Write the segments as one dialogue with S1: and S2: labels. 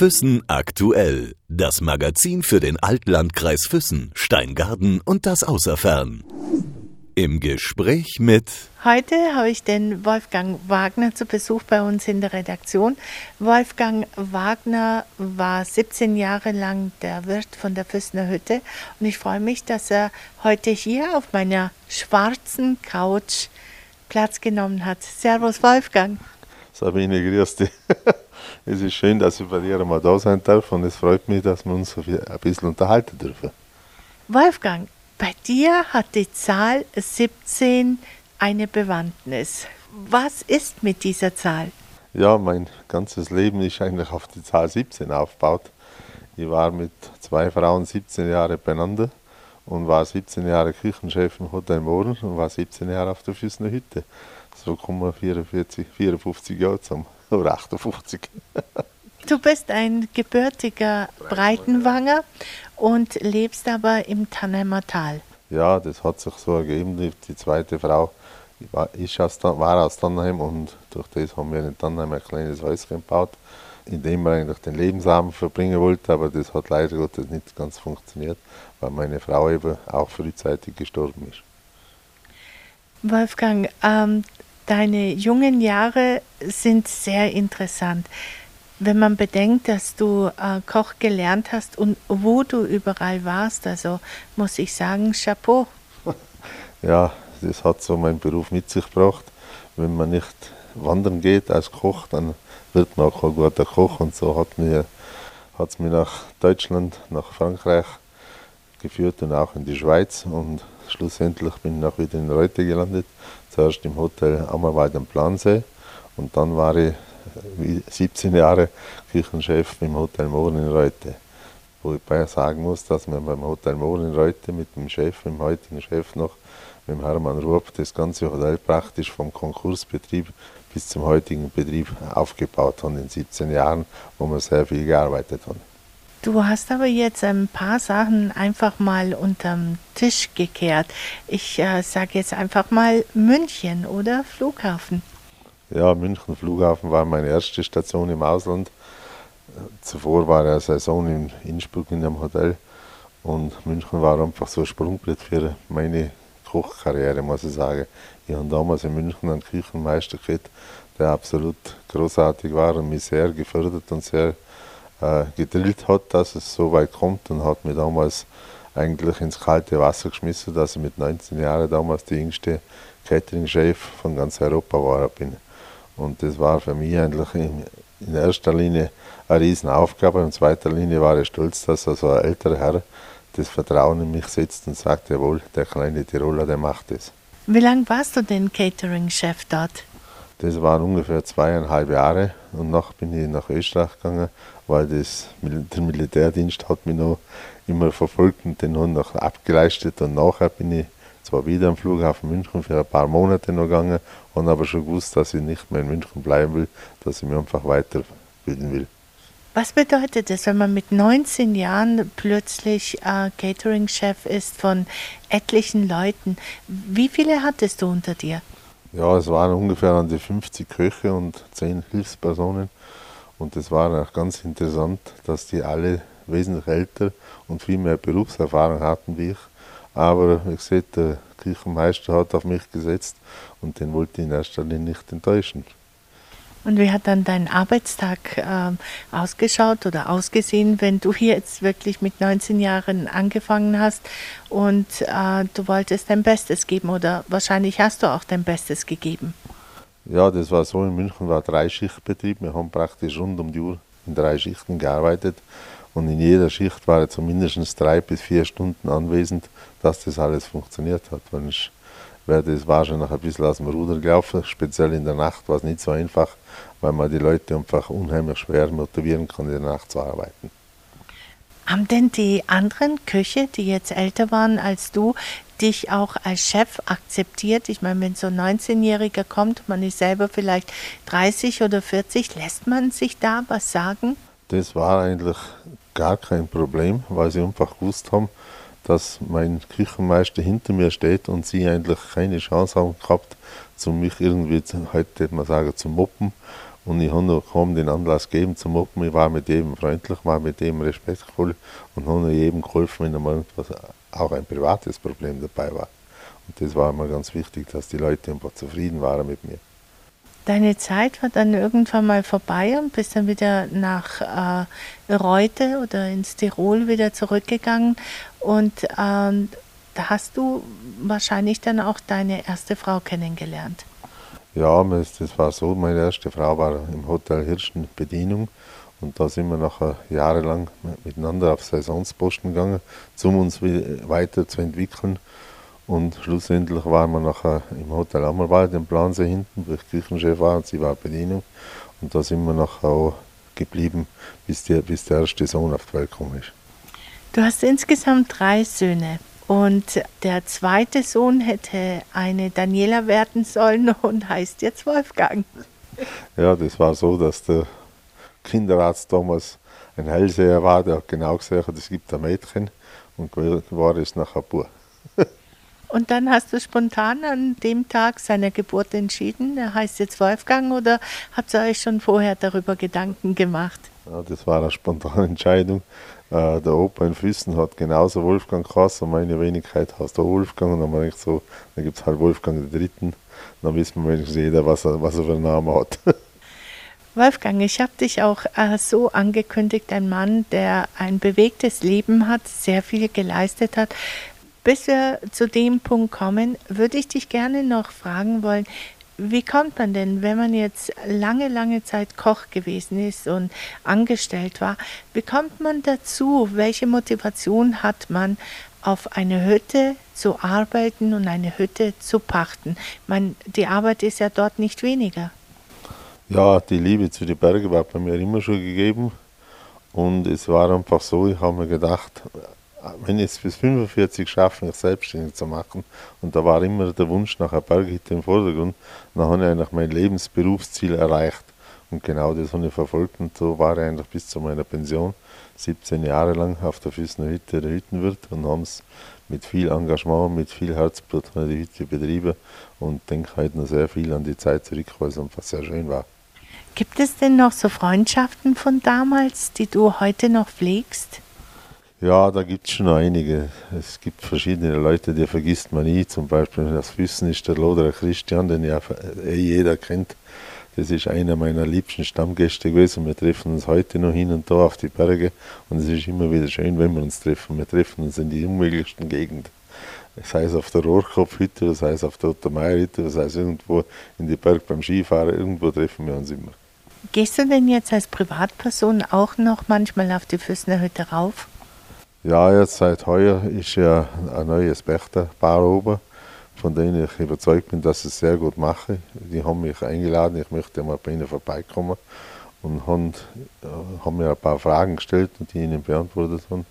S1: Füssen aktuell. Das Magazin für den Altlandkreis Füssen, Steingarten und das Außerfern. Im Gespräch mit.
S2: Heute habe ich den Wolfgang Wagner zu Besuch bei uns in der Redaktion. Wolfgang Wagner war 17 Jahre lang der Wirt von der Füssener Hütte und ich freue mich, dass er heute hier auf meiner schwarzen Couch Platz genommen hat. Servus Wolfgang.
S3: Sabine, grüß dich. es ist schön, dass ich bei dir mal da sein darf und es freut mich, dass wir uns ein bisschen unterhalten dürfen.
S2: Wolfgang, bei dir hat die Zahl 17 eine Bewandtnis. Was ist mit dieser Zahl?
S3: Ja, mein ganzes Leben ist eigentlich auf die Zahl 17 aufgebaut. Ich war mit zwei Frauen 17 Jahre beieinander und war 17 Jahre Küchenchef im Hotel Mohren und war 17 Jahre auf der Füßner Hütte. So kommen wir 44, 54 Jahre zusammen. Oder 58.
S2: Du bist ein gebürtiger Breitenwanger und lebst aber im Tannheimer Tal.
S3: Ja, das hat sich so ergeben. Die, die zweite Frau war, ist aus, war aus Tannheim und durch das haben wir in Tannheim ein kleines Häuschen gebaut, in dem wir eigentlich den Lebensabend verbringen wollten, aber das hat leider Gottes nicht ganz funktioniert, weil meine Frau eben auch frühzeitig gestorben ist.
S2: Wolfgang, ähm, deine jungen Jahre sind sehr interessant. Wenn man bedenkt, dass du äh, Koch gelernt hast und wo du überall warst, also muss ich sagen, Chapeau.
S3: Ja, das hat so mein Beruf mit sich gebracht. Wenn man nicht wandern geht als Koch, dann wird man auch ein guter Koch. Und so hat es mich nach Deutschland, nach Frankreich geführt und auch in die Schweiz. Und schlussendlich bin ich auch wieder in Reute gelandet. Zuerst im Hotel Ammerwald am Plansee und dann war ich 17 Jahre Küchenchef im Hotel Mohren in Reute. Wo ich sagen muss, dass wir beim Hotel Mohren in Reute mit dem Chef, dem heutigen Chef noch, mit dem Hermann Rupp, das ganze Hotel praktisch vom Konkursbetrieb bis zum heutigen Betrieb aufgebaut haben in 17 Jahren, wo wir sehr viel gearbeitet haben.
S2: Du hast aber jetzt ein paar Sachen einfach mal unterm Tisch gekehrt. Ich äh, sage jetzt einfach mal München oder Flughafen.
S3: Ja, München Flughafen war meine erste Station im Ausland. Zuvor war eine Saison in Innsbruck in einem Hotel und München war einfach so ein Sprungbrett für meine Kochkarriere, muss ich sagen. Ich habe damals in München einen Küchenmeister gehabt, der absolut großartig war und mich sehr gefördert und sehr äh, gedrillt hat, dass es so weit kommt und hat mich damals eigentlich ins kalte Wasser geschmissen, dass ich mit 19 Jahren damals der jüngste Catering-Chef von ganz Europa war bin. Und das war für mich eigentlich in, in erster Linie eine Riesenaufgabe. In zweiter Linie war ich stolz, dass so ein älterer Herr das Vertrauen in mich setzt und sagt, jawohl, der kleine Tiroler, der macht es.
S2: Wie lange warst du denn Catering-Chef dort?
S3: Das waren ungefähr zweieinhalb Jahre und noch bin ich nach Österreich gegangen, weil das, der Militärdienst hat mich noch immer verfolgt und den haben noch abgeleistet und nachher bin ich zwar wieder am Flughafen München für ein paar Monate noch gegangen und aber schon gewusst, dass ich nicht mehr in München bleiben will, dass ich mich einfach weiterbilden will.
S2: Was bedeutet es, wenn man mit 19 Jahren plötzlich äh, Catering-Chef ist von etlichen Leuten? Wie viele hattest du unter dir?
S3: Ja, es waren ungefähr an die 50 Köche und 10 Hilfspersonen. Und es war auch ganz interessant, dass die alle wesentlich älter und viel mehr Berufserfahrung hatten wie ich. Aber wie gesagt, der Küchenmeister hat auf mich gesetzt und den wollte ich in erster Linie nicht enttäuschen.
S2: Und wie hat dann dein Arbeitstag äh, ausgeschaut oder ausgesehen, wenn du jetzt wirklich mit 19 Jahren angefangen hast und äh, du wolltest dein Bestes geben oder wahrscheinlich hast du auch dein Bestes gegeben?
S3: Ja, das war so. In München war Dreischichtbetrieb. Wir haben praktisch rund um die Uhr in drei Schichten gearbeitet und in jeder Schicht war er zumindest drei bis vier Stunden anwesend, dass das alles funktioniert hat. Wenn ich wäre das wahrscheinlich ein bisschen aus dem Ruder gelaufen. Speziell in der Nacht war es nicht so einfach, weil man die Leute einfach unheimlich schwer motivieren kann, in der Nacht zu arbeiten.
S2: Haben denn die anderen Köche, die jetzt älter waren als du, dich auch als Chef akzeptiert? Ich meine, wenn so ein 19-Jähriger kommt, man ist selber vielleicht 30 oder 40, lässt man sich da was sagen?
S3: Das war eigentlich gar kein Problem, weil sie einfach gewusst haben, dass mein Küchenmeister hinter mir steht und sie eigentlich keine Chance haben gehabt, zu mich irgendwie, heute man sagen, zu moppen Und ich habe noch kaum den Anlass gegeben zum Mobben. Ich war mit jedem freundlich, war mit jedem respektvoll und habe jedem geholfen, wenn einmal irgendwas, auch ein privates Problem dabei war. Und das war mir ganz wichtig, dass die Leute einfach zufrieden waren mit mir.
S2: Deine Zeit war dann irgendwann mal vorbei und bist dann wieder nach äh, Reute oder ins Tirol wieder zurückgegangen. Und äh, da hast du wahrscheinlich dann auch deine erste Frau kennengelernt.
S3: Ja, das war so. Meine erste Frau war im Hotel Hirschen Bedienung. Und da sind wir nachher jahrelang miteinander auf Saisonsposten gegangen, um uns weiterzuentwickeln. Und schlussendlich waren wir nachher im Hotel Ammerwald im Plansee hinten, wo ich Küchenchef war und sie war Bedienung. Und da sind wir nachher auch geblieben, bis, die, bis der erste Sohn auf die Welt gekommen ist.
S2: Du hast insgesamt drei Söhne. Und der zweite Sohn hätte eine Daniela werden sollen und heißt jetzt Wolfgang.
S3: Ja, das war so, dass der Kinderarzt damals ein Hellseher war, der hat genau gesagt, es gibt ein Mädchen und war es nachher Bub.
S2: Und dann hast du spontan an dem Tag seiner Geburt entschieden, er heißt jetzt Wolfgang oder habt ihr euch schon vorher darüber Gedanken gemacht?
S3: Ja, das war eine spontane Entscheidung. Äh, der Opa in Füssen hat genauso Wolfgang geheißen und meine Wenigkeit heißt auch Wolfgang. Und dann habe ich so, dann gibt es halt Wolfgang den Dritten. Dann wissen wir wenigstens jeder, was er, was er für einen Namen hat.
S2: Wolfgang, ich habe dich auch äh, so angekündigt, ein Mann, der ein bewegtes Leben hat, sehr viel geleistet hat. Bis wir zu dem Punkt kommen, würde ich dich gerne noch fragen wollen, wie kommt man denn, wenn man jetzt lange, lange Zeit Koch gewesen ist und angestellt war, wie kommt man dazu? Welche Motivation hat man, auf eine Hütte zu arbeiten und eine Hütte zu pachten? Meine, die Arbeit ist ja dort nicht weniger.
S3: Ja, die Liebe zu den Bergen war bei mir immer schon gegeben. Und es war einfach so, ich habe mir gedacht, wenn ich es bis 45 schaffe, mich selbstständig zu machen, und da war immer der Wunsch nach einer Berghütte im Vordergrund, dann habe ich eigentlich mein Lebensberufsziel erreicht. Und genau das habe ich verfolgt und so war ich eigentlich bis zu meiner Pension 17 Jahre lang auf der Füßner Hütte der Hüttenwirt und haben es mit viel Engagement, mit viel Herzblut die Hütte betrieben und denke heute noch sehr viel an die Zeit zurück, weil es einfach sehr schön war.
S2: Gibt es denn noch so Freundschaften von damals, die du heute noch pflegst?
S3: Ja, da gibt es schon einige. Es gibt verschiedene Leute, die vergisst man nie. Zum Beispiel das Füssen ist der Loderer Christian, den ja eh jeder kennt. Das ist einer meiner liebsten Stammgäste gewesen. Wir treffen uns heute noch hin und da auf die Berge und es ist immer wieder schön, wenn wir uns treffen. Wir treffen uns in die unmöglichsten Gegenden. Sei es auf der Rohrkopfhütte, sei es auf der Ottermeierhütte, sei es irgendwo in die Berg beim Skifahren, irgendwo treffen wir uns immer.
S2: Gehst du denn jetzt als Privatperson auch noch manchmal auf die Füßner Hütte rauf?
S3: Ja, jetzt seit heuer ist ja ein neues Pächterpaar oben, von denen ich überzeugt bin, dass ich es sehr gut mache. Die haben mich eingeladen, ich möchte mal bei ihnen vorbeikommen und haben, äh, haben mir ein paar Fragen gestellt und die ihnen beantwortet haben.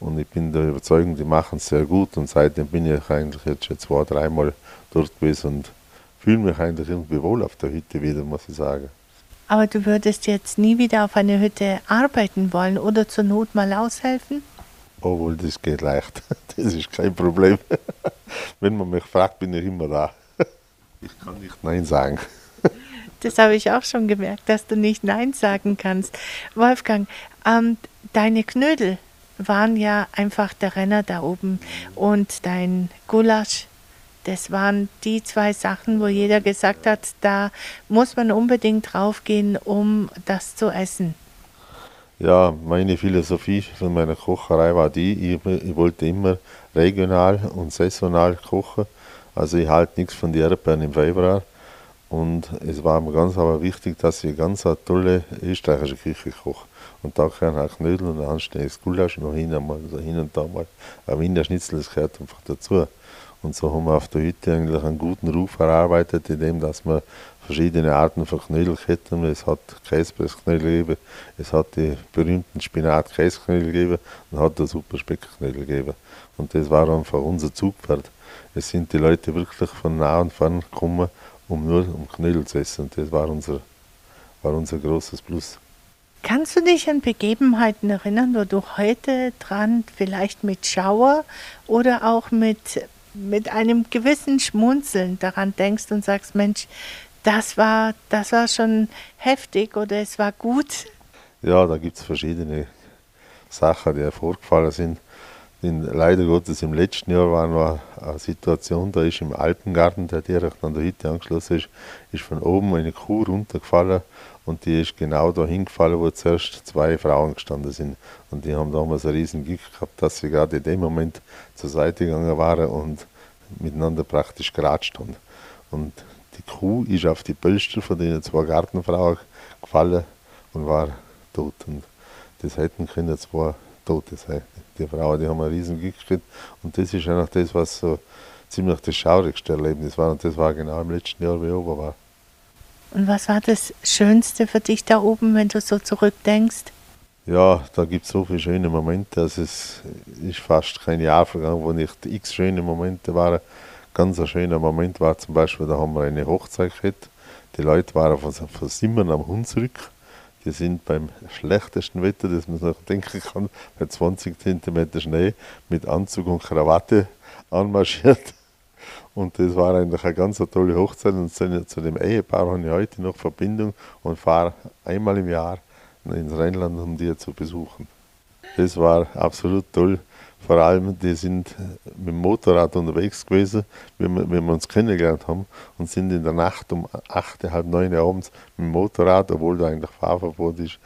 S3: Und ich bin der Überzeugung, die machen es sehr gut und seitdem bin ich eigentlich jetzt schon zwei, dreimal dort gewesen und fühle mich eigentlich irgendwie wohl auf der Hütte wieder, muss ich sagen.
S2: Aber du würdest jetzt nie wieder auf einer Hütte arbeiten wollen oder zur Not mal aushelfen?
S3: Obwohl, das geht leicht. Das ist kein Problem. Wenn man mich fragt, bin ich immer da. Ich kann nicht Nein sagen.
S2: Das habe ich auch schon gemerkt, dass du nicht Nein sagen kannst. Wolfgang, ähm, deine Knödel waren ja einfach der Renner da oben und dein Gulasch, das waren die zwei Sachen, wo jeder gesagt hat, da muss man unbedingt draufgehen, um das zu essen.
S3: Ja, meine Philosophie von meiner Kocherei war die, ich, ich wollte immer regional und saisonal kochen. Also ich halte nichts von den Erdbeeren im Februar. Und es war mir ganz aber wichtig, dass ich ganz eine tolle österreichische Küche koche. Und da gehören auch Knödel und ein anständiges Gulasch noch hin, einmal, so hin und da mal. Ein Wiener Schnitzel, das gehört einfach dazu. Und so haben wir auf der Hütte eigentlich einen guten Ruf erarbeitet, indem dass wir verschiedene Arten von Knödelketten. Es hat Käsepressknödel gegeben, es hat die berühmten Spinat-Käseknödel gegeben und hat der super Speckknödel gegeben. Und das war einfach unser Zugpferd. Es sind die Leute wirklich von nah und fern gekommen, um nur um Knödel zu essen. Und das war unser, war unser großes Plus.
S2: Kannst du dich an Begebenheiten erinnern, wo du heute dran vielleicht mit Schauer oder auch mit, mit einem gewissen Schmunzeln daran denkst und sagst, Mensch, das war, das war schon heftig oder es war gut?
S3: Ja, da gibt es verschiedene Sachen, die vorgefallen sind. In, leider Gottes im letzten Jahr war noch eine Situation, da ist im Alpengarten, der direkt an der Hütte angeschlossen ist, ist von oben eine Kuh runtergefallen und die ist genau da hingefallen, wo zuerst zwei Frauen gestanden sind. Und die haben damals einen riesen Glück gehabt, dass sie gerade in dem Moment zur Seite gegangen waren und miteinander praktisch geratscht haben. Und die Kuh ist auf die Pölster von den zwei Gartenfrauen gefallen und war tot. Und das hätten können zwei Tote sein. Die Frauen, die haben ein riesen Glück gekriegt. Und das ist eigentlich das, was so ziemlich das schaurigste Erlebnis war. Und das war genau im letzten Jahr, wie ich oben war.
S2: Und was war das Schönste für dich da oben, wenn du so zurückdenkst?
S3: Ja, da gibt es so viele schöne Momente. Also es ist fast kein Jahr vergangen, wo nicht x schöne Momente waren. Ganz ein schöner Moment war zum Beispiel, da haben wir eine Hochzeit gehabt. Die Leute waren von, von Simmern am Hunsrück. Die sind beim schlechtesten Wetter, das man sich denken kann, bei 20 cm Schnee mit Anzug und Krawatte anmarschiert. Und das war eigentlich eine ganz tolle Hochzeit. Und zu dem Ehepaar habe ich heute noch Verbindung und fahre einmal im Jahr ins Rheinland, um die zu besuchen. Das war absolut toll. Vor allem, die sind mit dem Motorrad unterwegs gewesen, wie wir, uns kennengelernt haben, und sind in der Nacht um acht, halb neun abends mit dem Motorrad, obwohl da eigentlich Fahrverbot ist,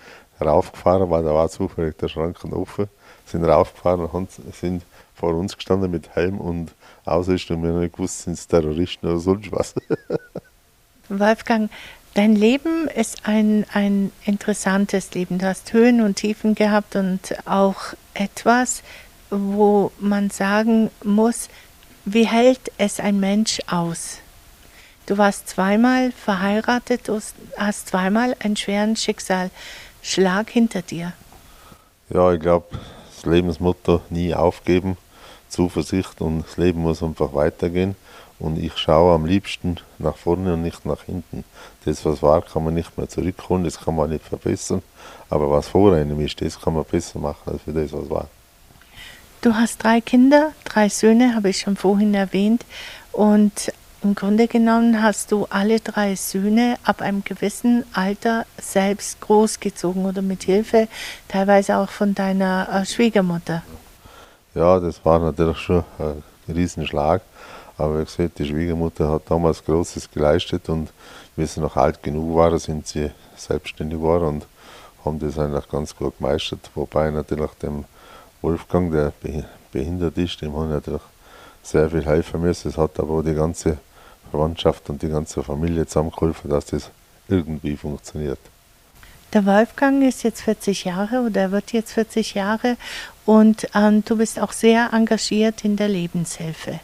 S3: raufgefahren, weil da war zufällig der Schranken offen, sind raufgefahren und sind vor uns gestanden mit Helm und Ausrüstung. Wir haben nicht gewusst, sind es Terroristen oder sonst was.
S2: Wolfgang, dein Leben ist ein, ein interessantes Leben. Du hast Höhen und Tiefen gehabt und auch etwas, wo man sagen muss, wie hält es ein Mensch aus? Du warst zweimal verheiratet, du hast zweimal einen schweren Schicksalsschlag hinter dir.
S3: Ja, ich glaube, das Lebensmotto nie aufgeben Zuversicht und das Leben muss einfach weitergehen. Und ich schaue am liebsten nach vorne und nicht nach hinten. Das, was war, kann man nicht mehr zurückholen, das kann man nicht verbessern. Aber was vor einem ist, das kann man besser machen als für das, was war.
S2: Du hast drei Kinder, drei Söhne, habe ich schon vorhin erwähnt. Und im Grunde genommen hast du alle drei Söhne ab einem gewissen Alter selbst großgezogen oder mit Hilfe teilweise auch von deiner äh, Schwiegermutter.
S3: Ja, das war natürlich schon ein Riesenschlag. Aber wie gesagt, die Schwiegermutter hat damals Großes geleistet und wie sie noch alt genug waren, sind sie selbstständig geworden und haben das eigentlich ganz gut gemeistert. Wobei natürlich dem Wolfgang, der behindert ist, dem haben natürlich sehr viel helfen müssen. Es hat aber auch die ganze Verwandtschaft und die ganze Familie zusammengeholfen, dass das irgendwie funktioniert.
S2: Der Wolfgang ist jetzt 40 Jahre oder er wird jetzt 40 Jahre und ähm, du bist auch sehr engagiert in der Lebenshilfe.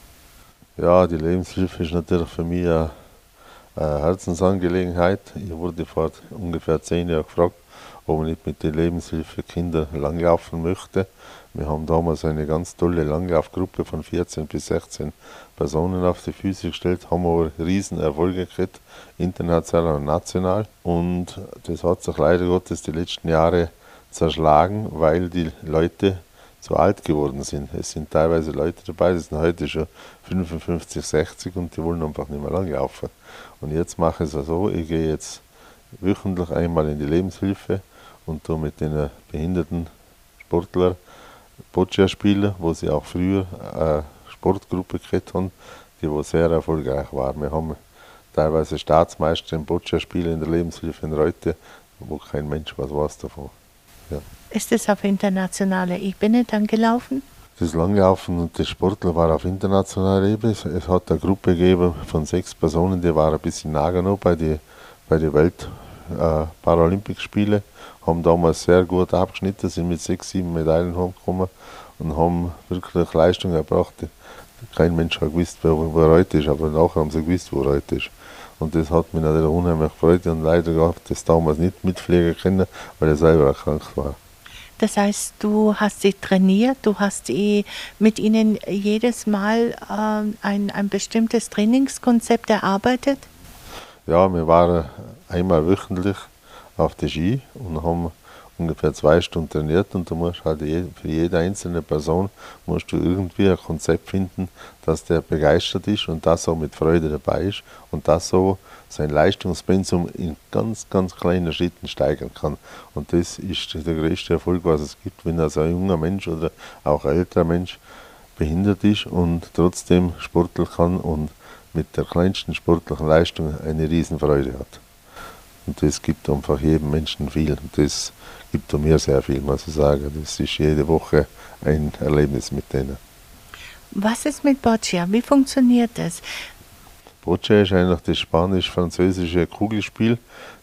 S3: Ja, die Lebenshilfe ist natürlich für mich eine, Herzensangelegenheit. Ich wurde vor ungefähr zehn Jahren gefragt, ob ich nicht mit der Lebenshilfe Kinder langlaufen möchte. Wir haben damals eine ganz tolle Langlaufgruppe von 14 bis 16 Personen auf die Füße gestellt, haben aber riesen Erfolge gekriegt, international und national. Und das hat sich leider Gottes die letzten Jahre zerschlagen, weil die Leute zu alt geworden sind. Es sind teilweise Leute dabei, die sind heute schon 55, 60 und die wollen einfach nicht mehr lang laufen. Und jetzt mache ich es so, ich gehe jetzt wöchentlich einmal in die Lebenshilfe und tue mit den behinderten Sportlern Boccia spielen, wo sie auch früher eine Sportgruppe gehabt haben, die wo sehr erfolgreich war. Wir haben teilweise Staatsmeister im Boccia-Spielen in der Lebenshilfe in Reute, wo kein Mensch was weiß davon.
S2: Ja. Ist es auf internationaler Ebene dann gelaufen?
S3: Das Langlaufen und das Sportler war auf internationaler Ebene. Es hat eine Gruppe gegeben von sechs Personen, die waren ein bisschen Nagano bei den bei die Welt äh, Paralympics-Spiele, haben damals sehr gut abgeschnitten, sind mit sechs, sieben Medaillen hochgekommen und haben wirklich Leistung erbracht. Kein Mensch hat gewusst, wo, wo er heute ist, aber nachher haben sie gewusst, wo heute ist. Und das hat mich natürlich unheimlich gefreut und leider gehabt, das damals nicht mitfliegen können, weil er selber erkrankt war.
S2: Das heißt, du hast sie trainiert, du hast mit ihnen jedes Mal äh, ein, ein bestimmtes Trainingskonzept erarbeitet?
S3: Ja, wir waren einmal wöchentlich auf der Ski und haben ungefähr zwei Stunden trainiert und du musst halt für jede einzelne Person musst du irgendwie ein Konzept finden, dass der begeistert ist und das auch mit Freude dabei ist und das so sein Leistungspensum in ganz, ganz kleinen Schritten steigern kann. Und das ist der größte Erfolg, was es gibt, wenn also ein junger Mensch oder auch ein älterer Mensch behindert ist und trotzdem sporteln kann und mit der kleinsten sportlichen Leistung eine Riesenfreude hat. Und das gibt einfach jedem Menschen viel. Und das gibt mir sehr viel, muss ich sagen. Das ist jede Woche ein Erlebnis mit denen.
S2: Was ist mit Boccia? Wie funktioniert das?
S3: Boccia ist eigentlich das spanisch-französische Kugelspiel,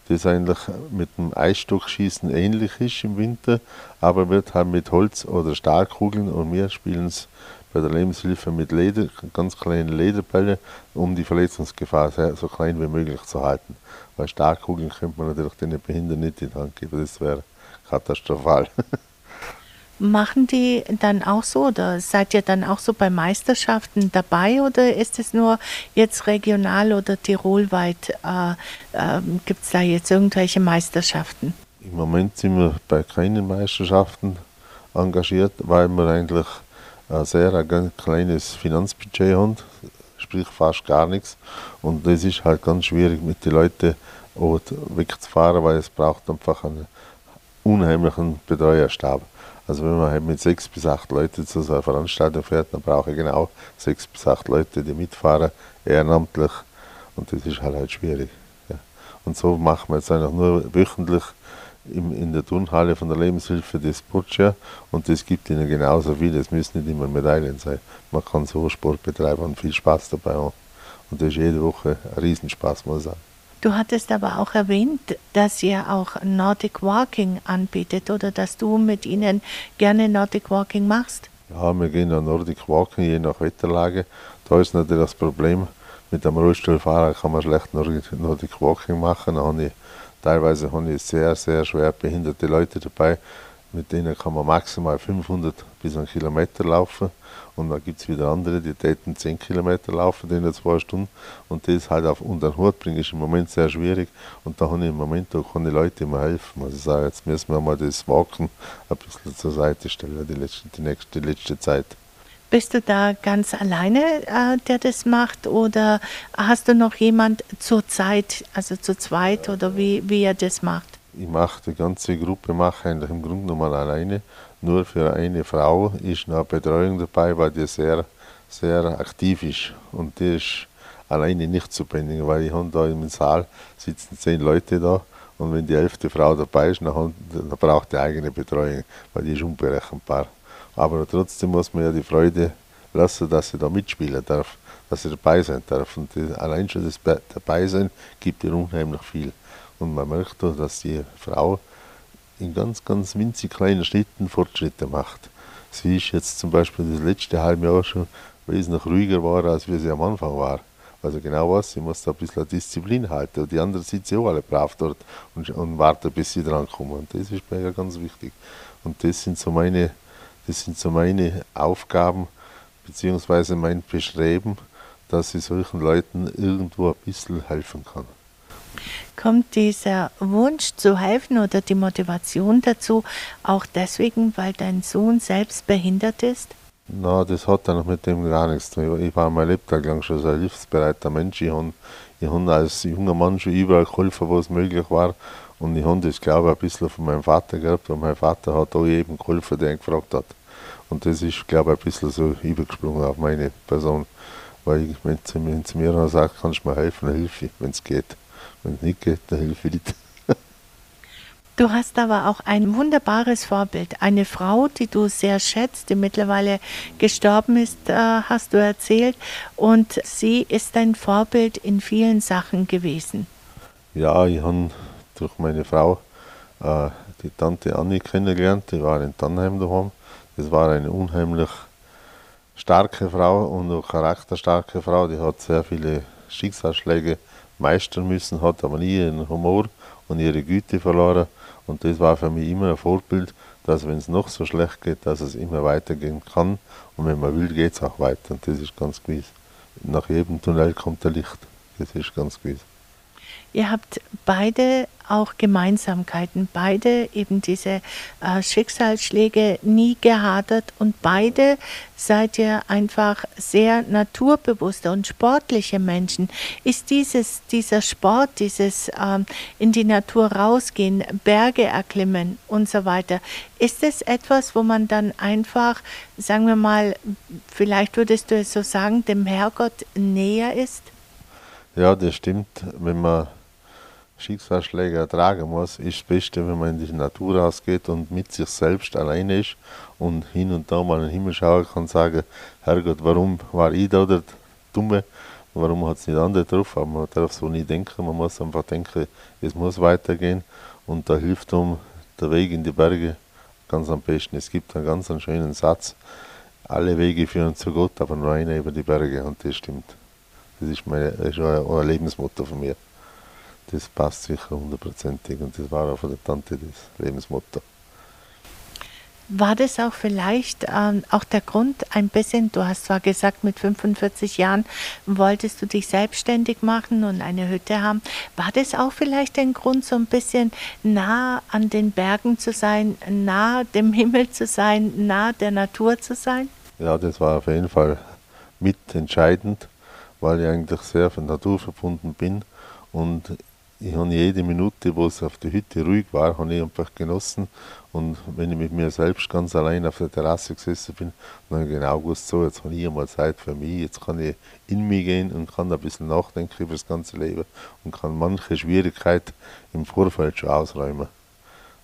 S3: das eigentlich mit dem Eisstockschießen ähnlich ist im Winter, aber wird halt mit Holz- oder Stahlkugeln und wir spielen es bei der Lebenshilfe mit Leder, ganz kleinen Lederbälle, um die Verletzungsgefahr so klein wie möglich zu halten. Weil Stahlkugeln könnte man natürlich den Behinderten nicht in die Hand geben, das wäre katastrophal.
S2: Machen die dann auch so oder seid ihr dann auch so bei Meisterschaften dabei oder ist es nur jetzt regional oder tirolweit? Äh, äh, Gibt es da jetzt irgendwelche Meisterschaften?
S3: Im Moment sind wir bei keinen Meisterschaften engagiert, weil wir eigentlich ein sehr ein kleines Finanzbudget haben, sprich fast gar nichts. Und das ist halt ganz schwierig mit den Leuten wegzufahren, weil es braucht einfach einen unheimlichen Betreuerstab. Also wenn man halt mit sechs bis acht Leuten zu so einer Veranstaltung fährt, dann brauche ich genau sechs bis acht Leute, die mitfahren, ehrenamtlich. Und das ist halt halt schwierig. Ja. Und so machen wir jetzt eigentlich nur wöchentlich im, in der Turnhalle von der Lebenshilfe des Boccia und das gibt ihnen genauso viel. Es müssen nicht immer Medaillen sein. Man kann so Sport betreiben und viel Spaß dabei haben. Und das ist jede Woche ein Riesenspaß, muss ich sagen.
S2: Du hattest aber auch erwähnt, dass ihr auch Nordic Walking anbietet oder dass du mit ihnen gerne Nordic Walking machst.
S3: Ja, wir gehen an Nordic Walking, je nach Wetterlage. Da ist natürlich das Problem, mit dem Rollstuhlfahrer kann man schlecht Nordic Walking machen. Da habe ich, teilweise habe ich sehr, sehr schwer behinderte Leute dabei. Mit denen kann man maximal 500 bis 1 Kilometer laufen. Und dann gibt es wieder andere, die täten 10 Kilometer laufen in zwei Stunden. Und das halt auf unter den Hut bringen, ist im Moment sehr schwierig. Und da habe ich im Moment auch keine Leute mehr helfen. Also ich sage, jetzt müssen wir mal das Wagen ein bisschen zur Seite stellen, die letzte, die nächste, die letzte Zeit.
S2: Bist du da ganz alleine, äh, der das macht, oder hast du noch jemand zur Zeit, also zu zweit, oder wie, wie er das macht?
S3: Ich mache die ganze Gruppe, mache eigentlich im Grunde genommen alleine nur für eine Frau ist eine Betreuung dabei, weil die sehr, sehr aktiv ist. Und die ist alleine nicht zu bändigen, weil ich habe da im Saal sitzen zehn Leute da und wenn die elfte Frau dabei ist, dann, braucht die eigene Betreuung, weil die ist unberechenbar. Aber trotzdem muss man ja die Freude lassen, dass sie da mitspielen darf, dass sie dabei sein darf. Und die, allein schon das Dabeisein gibt ihr unheimlich viel. Und man möchte, dass die Frau in ganz, ganz winzig kleinen Schritten Fortschritte macht. Sie ist jetzt zum Beispiel das letzte halbe Jahr schon wesentlich ruhiger war, als wie sie am Anfang war. Also genau was, sie muss da ein bisschen Disziplin halten. Die anderen sitzen auch alle brav dort und, und warten, bis sie drankommen. Und das ist mir ja ganz wichtig. Und das sind so meine, das sind so meine Aufgaben, beziehungsweise mein Bestreben, dass ich solchen Leuten irgendwo ein bisschen helfen kann
S2: kommt dieser Wunsch zu helfen oder die Motivation dazu auch deswegen, weil dein Sohn selbst behindert ist?
S3: Na, das hat dann mit dem gar nichts zu tun. Ich war mein Lebtag lang schon so ein hilfsbereiter Mensch. Ich habe hab als junger Mann schon überall geholfen, wo es möglich war. Und ich habe das, glaube ich, ein bisschen von meinem Vater gehabt. Und mein Vater hat auch jedem geholfen, der ihn gefragt hat. Und das ist, glaube ich, ein bisschen so übergesprungen auf meine Person. Weil ich, wenn zu mir sagt, kannst du mir helfen, helfe ich, wenn es geht. Geht, dann helfe ich nicht.
S2: Du hast aber auch ein wunderbares Vorbild. Eine Frau, die du sehr schätzt, die mittlerweile gestorben ist, äh, hast du erzählt. Und sie ist dein Vorbild in vielen Sachen gewesen.
S3: Ja, ich habe durch meine Frau äh, die Tante Annie kennengelernt. Die war in Tannheim daheim. Das war eine unheimlich starke Frau und auch charakterstarke Frau. Die hat sehr viele Schicksalsschläge meistern müssen, hat aber nie ihren Humor und ihre Güte verloren. Und das war für mich immer ein Vorbild, dass wenn es noch so schlecht geht, dass es immer weitergehen kann. Und wenn man will, geht es auch weiter. Und das ist ganz gewiss. Nach jedem Tunnel kommt der Licht. Das ist ganz gewiss.
S2: Ihr habt beide auch Gemeinsamkeiten, beide eben diese äh, Schicksalsschläge nie gehadert und beide seid ihr einfach sehr naturbewusste und sportliche Menschen. Ist dieses, dieser Sport, dieses ähm, in die Natur rausgehen, Berge erklimmen und so weiter, ist es etwas, wo man dann einfach, sagen wir mal, vielleicht würdest du es so sagen, dem Herrgott näher ist?
S3: Ja, das stimmt. Wenn man Schicksalsschläge ertragen muss, ist das Beste, wenn man in die Natur rausgeht und mit sich selbst alleine ist und hin und da mal in den Himmel schauen kann und sagen, Herrgott, warum war ich da der Dumme? Warum hat es nicht andere drauf? Aber man darf so nie denken, man muss einfach denken, es muss weitergehen und da hilft um der Weg in die Berge ganz am besten. Es gibt einen ganz schönen Satz, alle Wege führen zu Gott, aber nur einer über die Berge und das stimmt. Das ist, meine, das ist ein Lebensmotto von mir das passt sicher hundertprozentig und das war auch von der Tante das Lebensmotto.
S2: War das auch vielleicht ähm, auch der Grund ein bisschen, du hast zwar gesagt, mit 45 Jahren wolltest du dich selbstständig machen und eine Hütte haben, war das auch vielleicht ein Grund, so ein bisschen nah an den Bergen zu sein, nah dem Himmel zu sein, nah der Natur zu sein?
S3: Ja, das war auf jeden Fall mitentscheidend, weil ich eigentlich sehr von Natur verbunden bin und ich habe jede Minute, wo es auf der Hütte ruhig war, habe ich einfach genossen. Und wenn ich mit mir selbst ganz allein auf der Terrasse gesessen bin, dann habe ich genau gewusst, so, jetzt habe ich einmal Zeit für mich, jetzt kann ich in mich gehen und kann ein bisschen nachdenken über das ganze Leben und kann manche Schwierigkeit im Vorfeld schon ausräumen.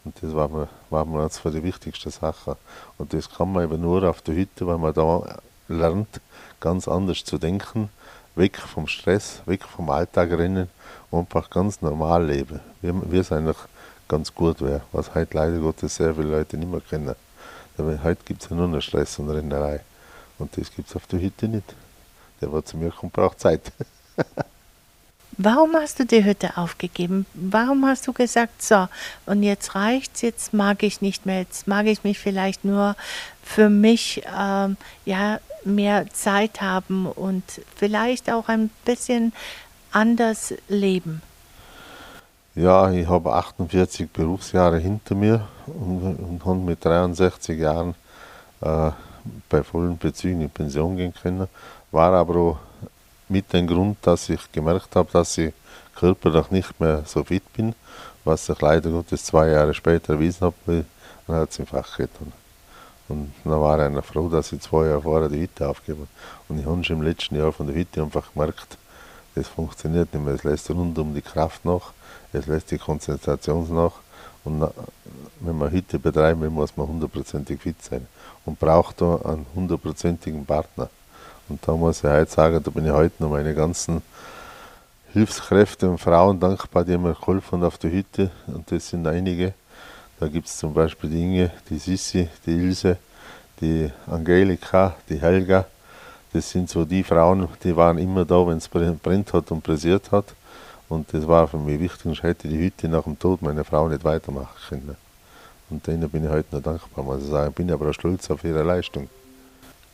S3: Und das war mir, war mir eines der wichtigsten Sachen. Und das kann man eben nur auf der Hütte, weil man da lernt, ganz anders zu denken, weg vom Stress, weg vom Alltag rennen einfach ganz normal leben, wie, es eigentlich ganz gut wäre, was heute leider Gottes sehr viele Leute nicht mehr kennen. Aber heute gibt es ja nur noch Stress und Rennerei. Und das gibt es auf der Hütte nicht. Der, der zu mir kommt, braucht Zeit.
S2: Warum hast du die Hütte aufgegeben? Warum hast du gesagt, so, und jetzt reicht's, jetzt mag ich nicht mehr, jetzt mag ich mich vielleicht nur für mich ähm, ja, mehr Zeit haben und vielleicht auch ein bisschen anders leben?
S3: Ja, ich habe 48 Berufsjahre hinter mir und, und habe mit 63 Jahren äh, bei vollen Bezügen in Pension gehen können. War aber auch mit dem Grund, dass ich gemerkt habe, dass ich körperlich nicht mehr so fit bin, was sich leider Gottes zwei Jahre später erwiesen hat, weil dann hat es im Fach getan. Und dann war einer froh, dass ich zwei Jahre vorher die Hütte aufgebe. Und ich habe schon im letzten Jahr von der Hütte einfach gemerkt, es funktioniert nicht mehr. Es lässt rund um die Kraft nach, es lässt die Konzentration nach. Und wenn man Hütte betreiben will, muss man hundertprozentig fit sein und braucht da einen hundertprozentigen Partner. Und da muss ich heute sagen, da bin ich heute noch meine ganzen Hilfskräfte und Frauen dankbar, die mir geholfen haben auf der Hütte. Und das sind einige. Da gibt es zum Beispiel die Inge, die Sissi, die Ilse, die Angelika, die Helga, das sind so die Frauen, die waren immer da, wenn es brennt hat und pressiert hat. Und das war für mich wichtig. Ich hätte die Hütte nach dem Tod meiner Frau nicht weitermachen können. Und denen bin ich heute noch dankbar, muss ich sagen. Bin aber auch stolz auf ihre Leistung.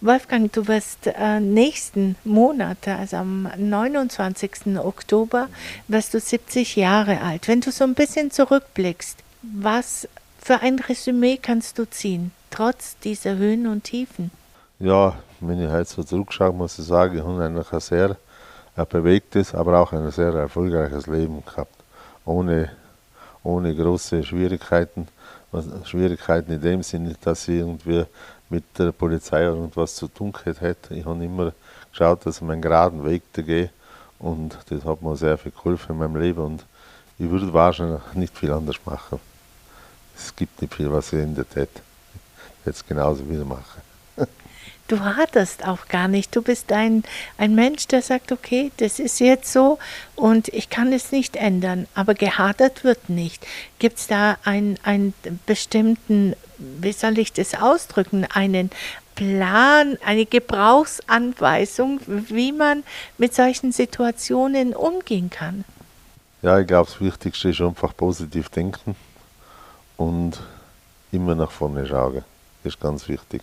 S2: Wolfgang, du wirst äh, nächsten Monat, also am 29. Oktober, wirst du 70 Jahre alt. Wenn du so ein bisschen zurückblickst, was für ein Resümee kannst du ziehen, trotz dieser Höhen und Tiefen?
S3: Ja, wenn ich heute so zurückschaue, muss ich sagen, ich habe ein sehr bewegtes, aber auch ein sehr erfolgreiches Leben gehabt. Ohne, ohne große Schwierigkeiten. Schwierigkeiten in dem Sinne, dass ich irgendwie mit der Polizei irgendwas zu tun hätte. Ich habe immer geschaut, dass ich meinen geraden Weg gehe und das hat mir sehr viel geholfen in meinem Leben und ich würde wahrscheinlich nicht viel anders machen. Es gibt nicht viel, was ich in der Tat jetzt genauso wieder mache
S2: du haderst auch gar nicht. Du bist ein, ein Mensch, der sagt, okay, das ist jetzt so und ich kann es nicht ändern, aber gehadert wird nicht. Gibt es da einen, einen bestimmten, wie soll ich das ausdrücken, einen Plan, eine Gebrauchsanweisung, wie man mit solchen Situationen umgehen kann?
S3: Ja, ich glaube, das Wichtigste ist einfach positiv denken und immer nach vorne schauen. Das ist ganz wichtig.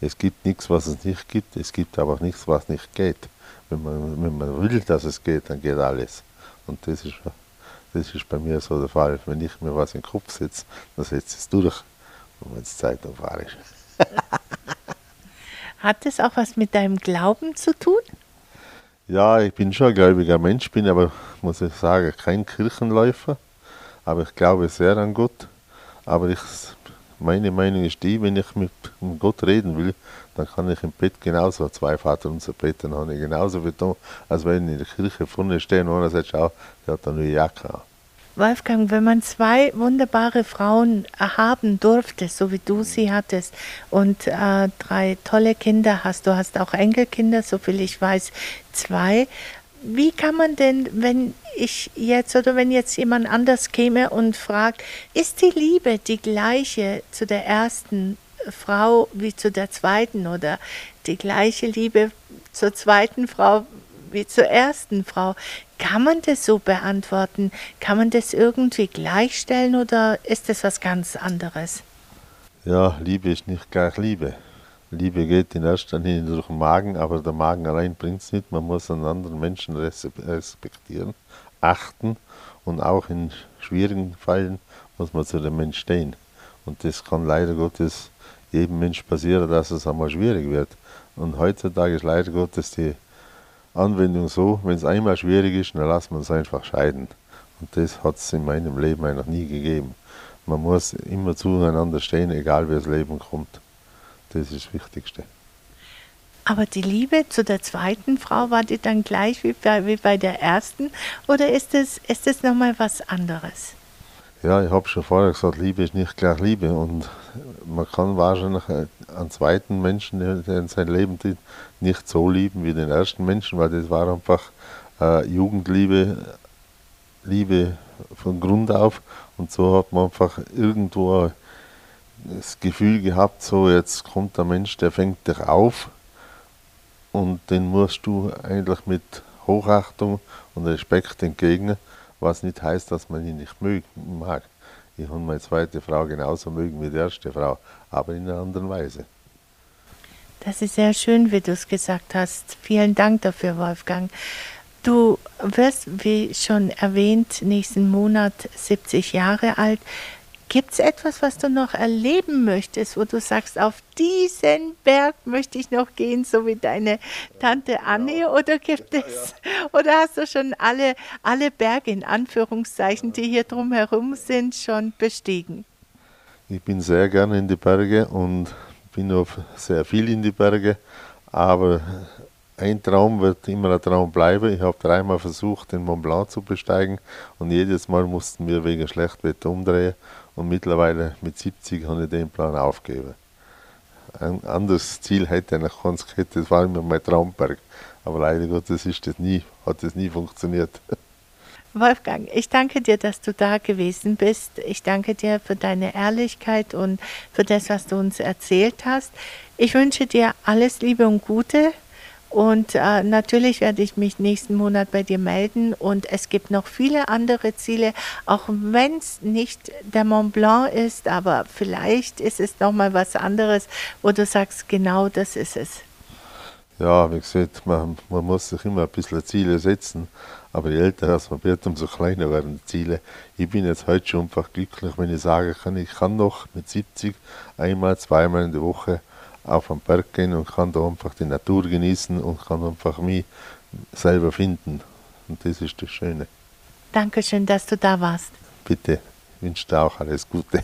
S3: Es gibt nichts, was es nicht gibt. Es gibt aber auch nichts, was nicht geht. Wenn man, wenn man will, dass es geht, dann geht alles. Und das ist, das ist bei mir so der Fall. Wenn ich mir was in den Kopf setze, dann setze ich es durch. Und wenn es Zeit auf ist.
S2: Hat das auch was mit deinem Glauben zu tun?
S3: Ja, ich bin schon ein gläubiger Mensch, bin aber, muss ich sagen, kein Kirchenläufer. Aber ich glaube sehr an Gott. Aber ich, meine Meinung ist die, wenn ich mit Gott reden will, dann kann ich im Bett genauso zwei Vater unser Bett, habe ich genauso getan, als wenn in der Kirche vorne stehe und einer sagt, schau, der hat eine neue Jacke an.
S2: Wolfgang, wenn man zwei wunderbare Frauen haben durfte, so wie du sie hattest, und äh, drei tolle Kinder hast, du hast auch Enkelkinder, soviel ich weiß, zwei. Wie kann man denn, wenn ich jetzt oder wenn jetzt jemand anders käme und fragt, ist die Liebe die gleiche zu der ersten Frau wie zu der zweiten oder die gleiche Liebe zur zweiten Frau wie zur ersten Frau. Kann man das so beantworten? Kann man das irgendwie gleichstellen oder ist das was ganz anderes?
S3: Ja, Liebe ist nicht gleich Liebe. Liebe geht in erster Linie durch den Magen, aber der Magen allein bringt es nicht. Man muss einen anderen Menschen respektieren, achten und auch in schwierigen Fällen muss man zu dem Mensch stehen. Und das kann leider Gottes jedem Mensch passieren, dass es einmal schwierig wird. Und heutzutage ist leider Gottes die Anwendung so, wenn es einmal schwierig ist, dann lassen wir es einfach scheiden. Und das hat es in meinem Leben noch nie gegeben. Man muss immer zueinander stehen, egal wie das Leben kommt. Das ist das Wichtigste.
S2: Aber die Liebe zu der zweiten Frau, war die dann gleich wie bei, wie bei der ersten? Oder ist es, ist es nochmal was anderes?
S3: Ja, ich habe schon vorher gesagt, Liebe ist nicht gleich Liebe. Und man kann wahrscheinlich einen zweiten Menschen, der in sein Leben tritt, nicht so lieben wie den ersten Menschen, weil das war einfach äh, Jugendliebe, Liebe von Grund auf. Und so hat man einfach irgendwo das Gefühl gehabt, so jetzt kommt der Mensch, der fängt dich auf und den musst du eigentlich mit Hochachtung und Respekt entgegnen was nicht heißt, dass man ihn nicht mag. Ich habe meine zweite Frau genauso mögen wie die erste Frau, aber in einer anderen Weise.
S2: Das ist sehr schön, wie du es gesagt hast. Vielen Dank dafür, Wolfgang. Du wirst, wie schon erwähnt, nächsten Monat 70 Jahre alt. Gibt es etwas, was du noch erleben möchtest, wo du sagst, auf diesen Berg möchte ich noch gehen, so wie deine Tante Anne? Oder gibt es, oder hast du schon alle, alle Berge in Anführungszeichen, die hier drumherum sind, schon bestiegen?
S3: Ich bin sehr gerne in die Berge und bin auch sehr viel in die Berge, aber ein Traum wird immer ein Traum bleiben. Ich habe dreimal versucht, den Mont Blanc zu besteigen und jedes Mal mussten wir wegen Schlechtwetter umdrehen und mittlerweile mit 70 habe ich den Plan aufgegeben. Ein anderes Ziel hätte ich noch ganz gehabt, das war immer mein Traumberg. Aber leider Gottes ist das nie, hat das nie funktioniert.
S2: Wolfgang, ich danke dir, dass du da gewesen bist. Ich danke dir für deine Ehrlichkeit und für das, was du uns erzählt hast. Ich wünsche dir alles Liebe und Gute und äh, natürlich werde ich mich nächsten Monat bei dir melden. Und es gibt noch viele andere Ziele, auch wenn es nicht der Mont Blanc ist, aber vielleicht ist es nochmal was anderes, wo du sagst, genau das ist es.
S3: Ja, wie gesagt, man, man muss sich immer ein bisschen Ziele setzen. Aber je älter man wird, umso kleiner werden die Ziele. Ich bin jetzt heute schon einfach glücklich, wenn ich sagen kann, ich kann noch mit 70 einmal, zweimal in der Woche auf den Berg gehen und kann da einfach die Natur genießen und kann einfach mich selber finden. Und das ist das Schöne.
S2: Dankeschön, dass du da warst.
S3: Bitte, ich wünsche dir auch alles Gute.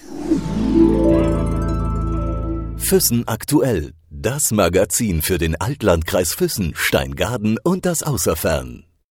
S1: Füssen aktuell. Das Magazin für den Altlandkreis Füssen, Steingaden und das Außerfern.